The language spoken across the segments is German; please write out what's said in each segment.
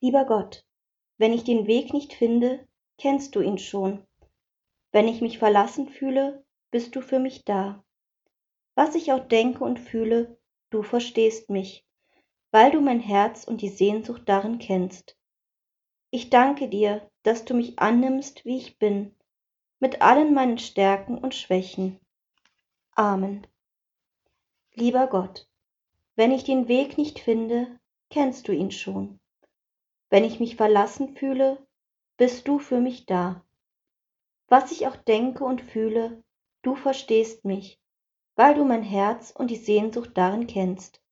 Lieber Gott, wenn ich den Weg nicht finde, kennst du ihn schon. Wenn ich mich verlassen fühle, bist du für mich da. Was ich auch denke und fühle, du verstehst mich, weil du mein Herz und die Sehnsucht darin kennst. Ich danke dir, dass du mich annimmst, wie ich bin, mit allen meinen Stärken und Schwächen. Amen. Lieber Gott, wenn ich den Weg nicht finde, kennst du ihn schon. Wenn ich mich verlassen fühle, bist du für mich da. Was ich auch denke und fühle, du verstehst mich, weil du mein Herz und die Sehnsucht darin kennst.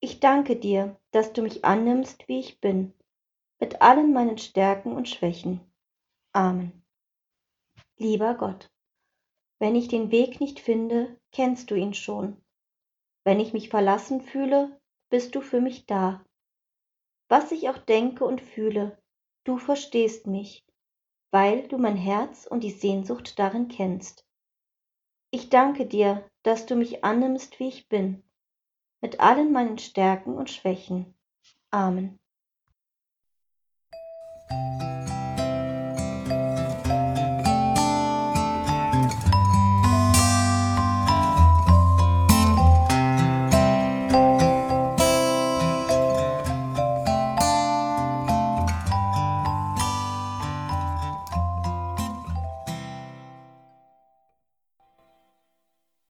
Ich danke dir, dass du mich annimmst, wie ich bin, mit allen meinen Stärken und Schwächen. Amen. Lieber Gott, wenn ich den Weg nicht finde, kennst du ihn schon. Wenn ich mich verlassen fühle, bist du für mich da. Was ich auch denke und fühle, du verstehst mich, weil du mein Herz und die Sehnsucht darin kennst. Ich danke dir, dass du mich annimmst, wie ich bin, mit allen meinen Stärken und Schwächen. Amen.